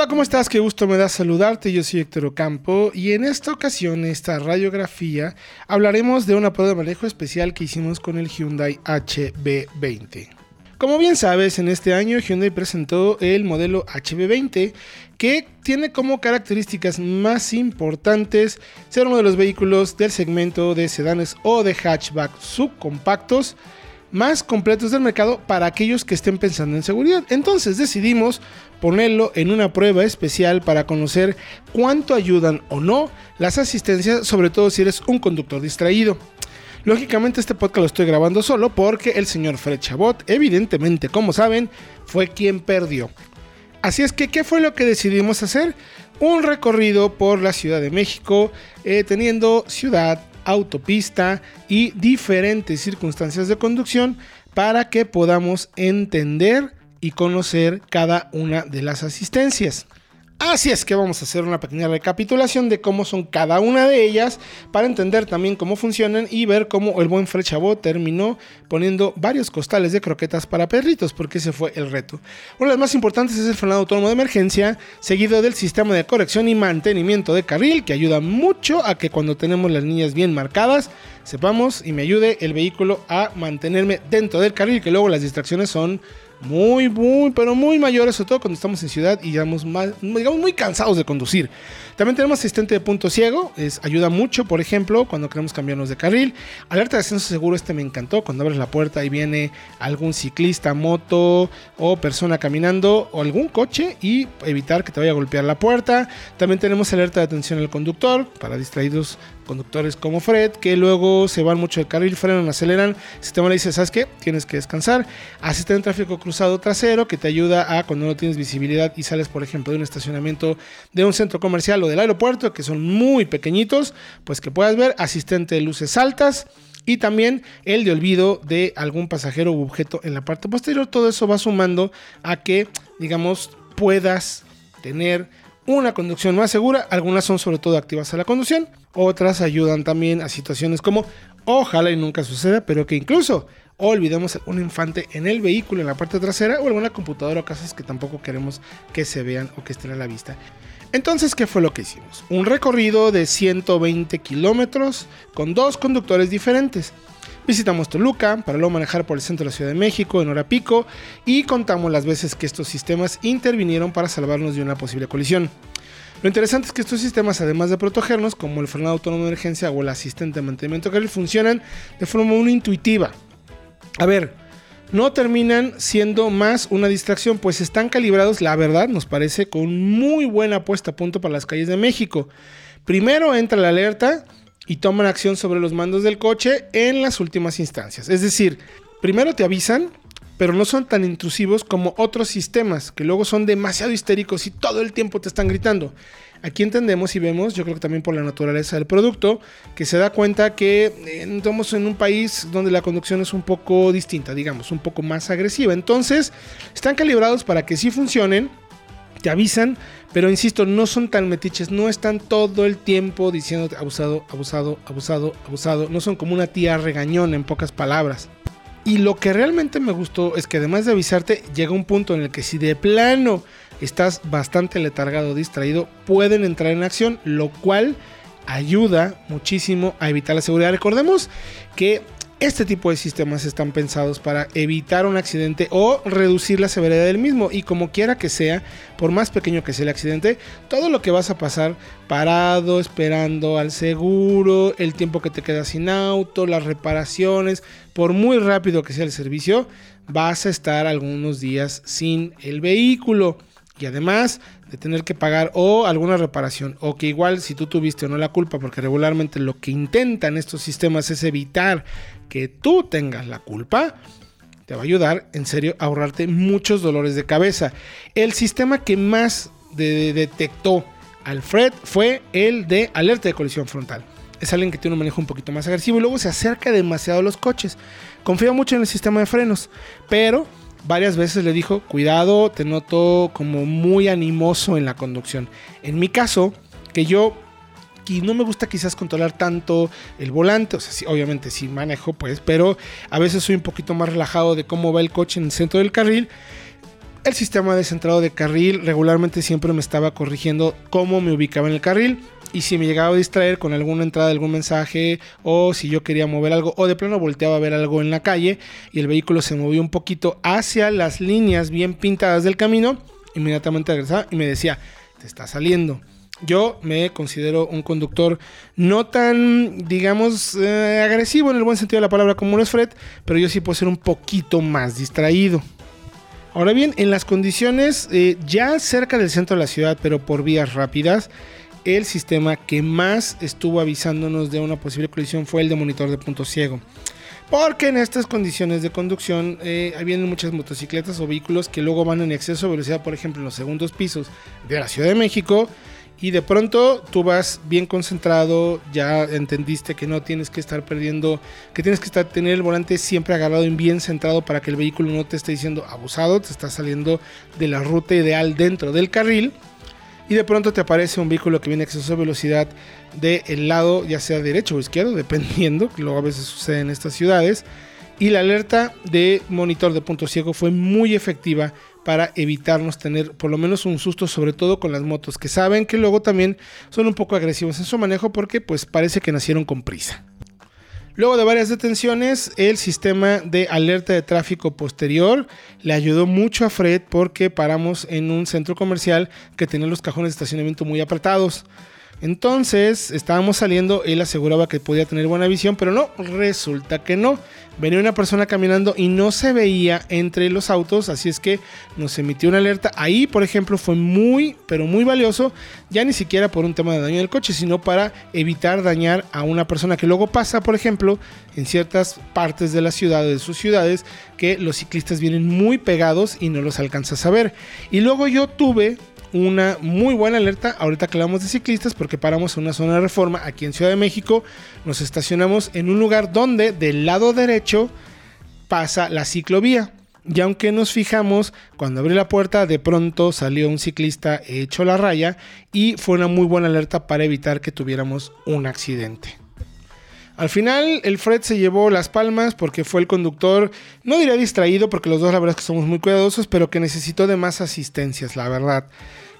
Hola, ¿cómo estás? Qué gusto me da saludarte. Yo soy Héctor Ocampo y en esta ocasión, esta radiografía, hablaremos de una prueba de manejo especial que hicimos con el Hyundai HB20. Como bien sabes, en este año Hyundai presentó el modelo HB20 que tiene como características más importantes ser uno de los vehículos del segmento de sedanes o de hatchback subcompactos más completos del mercado para aquellos que estén pensando en seguridad. Entonces decidimos ponerlo en una prueba especial para conocer cuánto ayudan o no las asistencias, sobre todo si eres un conductor distraído. Lógicamente este podcast lo estoy grabando solo porque el señor Fred Chabot, evidentemente como saben, fue quien perdió. Así es que, ¿qué fue lo que decidimos hacer? Un recorrido por la Ciudad de México, eh, teniendo ciudad, autopista y diferentes circunstancias de conducción para que podamos entender y conocer cada una de las asistencias. Así es que vamos a hacer una pequeña recapitulación de cómo son cada una de ellas para entender también cómo funcionan y ver cómo el buen Fred terminó poniendo varios costales de croquetas para perritos, porque ese fue el reto. Una de las más importantes es el frenado autónomo de emergencia, seguido del sistema de corrección y mantenimiento de carril, que ayuda mucho a que cuando tenemos las líneas bien marcadas, sepamos y me ayude el vehículo a mantenerme dentro del carril, que luego las distracciones son muy, muy, pero muy mayores, sobre todo cuando estamos en ciudad y digamos, más, digamos muy cansados de conducir. También tenemos asistente de punto ciego, es, ayuda mucho, por ejemplo, cuando queremos cambiarnos de carril. Alerta de ascenso seguro, este me encantó, cuando abres la puerta y viene algún ciclista, moto o persona caminando o algún coche y evitar que te vaya a golpear la puerta. También tenemos alerta de atención al conductor para distraídos conductores como Fred, que luego se van mucho de carril, frenan, aceleran. El sistema le dice, ¿sabes qué? Tienes que descansar. Asistente de tráfico cruzado trasero, que te ayuda a cuando no tienes visibilidad y sales, por ejemplo, de un estacionamiento de un centro comercial o del aeropuerto, que son muy pequeñitos, pues que puedas ver. Asistente de luces altas y también el de olvido de algún pasajero u objeto en la parte posterior. Todo eso va sumando a que, digamos, puedas tener una conducción más segura. Algunas son sobre todo activas a la conducción, otras ayudan también a situaciones como ojalá y nunca suceda, pero que incluso olvidemos un infante en el vehículo en la parte trasera o alguna computadora o casas que tampoco queremos que se vean o que estén a la vista. Entonces, ¿qué fue lo que hicimos? Un recorrido de 120 kilómetros con dos conductores diferentes. Visitamos Toluca para luego manejar por el centro de la Ciudad de México en hora pico y contamos las veces que estos sistemas intervinieron para salvarnos de una posible colisión. Lo interesante es que estos sistemas, además de protegernos, como el frenado autónomo de emergencia o el asistente de mantenimiento carril, funcionan de forma muy intuitiva. A ver, no terminan siendo más una distracción, pues están calibrados, la verdad, nos parece, con muy buena puesta a punto para las calles de México. Primero entra la alerta y toman acción sobre los mandos del coche en las últimas instancias. Es decir, primero te avisan, pero no son tan intrusivos como otros sistemas que luego son demasiado histéricos y todo el tiempo te están gritando. Aquí entendemos y vemos, yo creo que también por la naturaleza del producto, que se da cuenta que eh, estamos en un país donde la conducción es un poco distinta, digamos, un poco más agresiva. Entonces, están calibrados para que sí funcionen, te avisan, pero insisto, no son tan metiches, no están todo el tiempo diciéndote abusado, abusado, abusado, abusado, no son como una tía regañón en pocas palabras. Y lo que realmente me gustó es que además de avisarte, llega un punto en el que si de plano estás bastante letargado, distraído, pueden entrar en acción, lo cual ayuda muchísimo a evitar la seguridad. Recordemos que este tipo de sistemas están pensados para evitar un accidente o reducir la severidad del mismo. Y como quiera que sea, por más pequeño que sea el accidente, todo lo que vas a pasar parado, esperando al seguro, el tiempo que te quedas sin auto, las reparaciones, por muy rápido que sea el servicio, vas a estar algunos días sin el vehículo. Y además de tener que pagar o alguna reparación, o que igual si tú tuviste o no la culpa, porque regularmente lo que intentan estos sistemas es evitar que tú tengas la culpa, te va a ayudar en serio a ahorrarte muchos dolores de cabeza. El sistema que más detectó Alfred fue el de alerta de colisión frontal. es alguien que tiene un manejo un poquito más agresivo y luego se acerca demasiado a los coches. Confía mucho en el sistema de frenos, pero varias veces le dijo, cuidado, te noto como muy animoso en la conducción. En mi caso, que yo y no me gusta quizás controlar tanto el volante, o sea, sí, obviamente sí manejo, pues, pero a veces soy un poquito más relajado de cómo va el coche en el centro del carril. El sistema de centrado de carril regularmente siempre me estaba corrigiendo cómo me ubicaba en el carril y si me llegaba a distraer con alguna entrada de algún mensaje o si yo quería mover algo o de plano volteaba a ver algo en la calle y el vehículo se movió un poquito hacia las líneas bien pintadas del camino, inmediatamente regresaba y me decía, te está saliendo. Yo me considero un conductor no tan, digamos, eh, agresivo en el buen sentido de la palabra como lo es Fred, pero yo sí puedo ser un poquito más distraído. Ahora bien, en las condiciones eh, ya cerca del centro de la ciudad, pero por vías rápidas, el sistema que más estuvo avisándonos de una posible colisión fue el de monitor de punto ciego. Porque en estas condiciones de conducción eh, vienen muchas motocicletas o vehículos que luego van en exceso de velocidad, por ejemplo, en los segundos pisos de la Ciudad de México. Y de pronto tú vas bien concentrado, ya entendiste que no tienes que estar perdiendo, que tienes que estar tener el volante siempre agarrado y bien centrado para que el vehículo no te esté diciendo abusado, te está saliendo de la ruta ideal dentro del carril y de pronto te aparece un vehículo que viene a exceso de velocidad del lado, ya sea derecho o izquierdo, dependiendo, que luego a veces sucede en estas ciudades. Y la alerta de monitor de punto ciego fue muy efectiva para evitarnos tener por lo menos un susto, sobre todo con las motos, que saben que luego también son un poco agresivos en su manejo porque pues parece que nacieron con prisa. Luego de varias detenciones, el sistema de alerta de tráfico posterior le ayudó mucho a Fred porque paramos en un centro comercial que tenía los cajones de estacionamiento muy apretados. Entonces estábamos saliendo, él aseguraba que podía tener buena visión, pero no, resulta que no. Venía una persona caminando y no se veía entre los autos, así es que nos emitió una alerta. Ahí, por ejemplo, fue muy, pero muy valioso, ya ni siquiera por un tema de daño del coche, sino para evitar dañar a una persona que luego pasa, por ejemplo, en ciertas partes de la ciudad, de sus ciudades, que los ciclistas vienen muy pegados y no los alcanzas a ver. Y luego yo tuve una muy buena alerta ahorita que hablamos de ciclistas porque paramos en una zona de reforma aquí en Ciudad de México, nos estacionamos en un lugar donde del lado derecho pasa la ciclovía. Y aunque nos fijamos, cuando abrí la puerta, de pronto salió un ciclista hecho la raya y fue una muy buena alerta para evitar que tuviéramos un accidente. Al final, el Fred se llevó las palmas porque fue el conductor, no diría distraído, porque los dos la verdad es que somos muy cuidadosos, pero que necesitó de más asistencias, la verdad.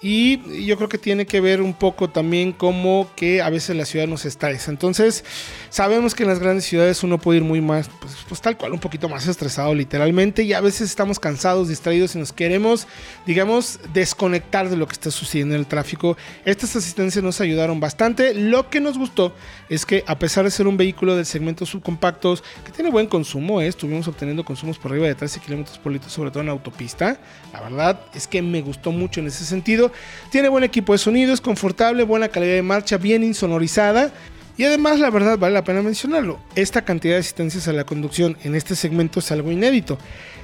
Y yo creo que tiene que ver un poco también como que a veces la ciudad nos estresa. Entonces, sabemos que en las grandes ciudades uno puede ir muy más, pues, pues, tal cual, un poquito más estresado literalmente. Y a veces estamos cansados, distraídos y nos queremos, digamos, desconectar de lo que está sucediendo en el tráfico. Estas asistencias nos ayudaron bastante. Lo que nos gustó es que a pesar de ser un vehículo del segmento subcompactos, que tiene buen consumo, ¿eh? estuvimos obteniendo consumos por arriba de 13 kilómetros por litro, sobre todo en autopista. La verdad es que me gustó mucho en ese sentido. Tiene buen equipo de sonido, es confortable, buena calidad de marcha, bien insonorizada. Y además, la verdad, vale la pena mencionarlo, esta cantidad de asistencias a la conducción en este segmento es algo inédito.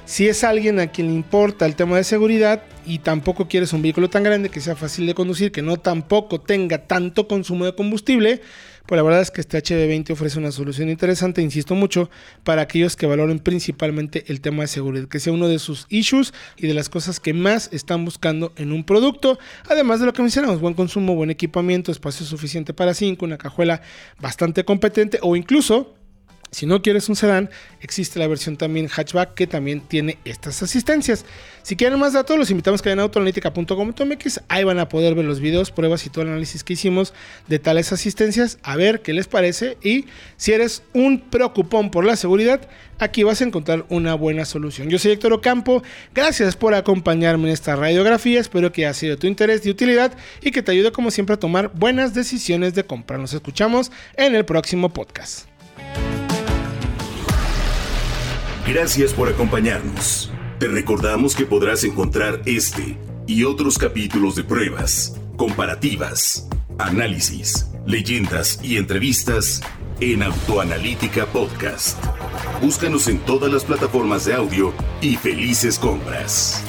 Si es alguien a quien le importa el tema de seguridad y tampoco quieres un vehículo tan grande que sea fácil de conducir, que no tampoco tenga tanto consumo de combustible, pues la verdad es que este HB20 ofrece una solución interesante, insisto mucho, para aquellos que valoren principalmente el tema de seguridad, que sea uno de sus issues y de las cosas que más están buscando en un producto, además de lo que mencionamos, buen consumo, buen equipamiento, espacio suficiente para 5, una cajuela bastante competente o incluso si no quieres un sedán, existe la versión también hatchback que también tiene estas asistencias. Si quieren más datos, los invitamos a que vayan a autoanalítica.com.mx. Ahí van a poder ver los videos, pruebas y todo el análisis que hicimos de tales asistencias, a ver qué les parece. Y si eres un preocupón por la seguridad, aquí vas a encontrar una buena solución. Yo soy Héctor Ocampo, gracias por acompañarme en esta radiografía. Espero que haya sido de tu interés y utilidad y que te ayude, como siempre, a tomar buenas decisiones de compra. Nos escuchamos en el próximo podcast. Gracias por acompañarnos. Te recordamos que podrás encontrar este y otros capítulos de pruebas, comparativas, análisis, leyendas y entrevistas en Autoanalítica Podcast. Búscanos en todas las plataformas de audio y felices compras.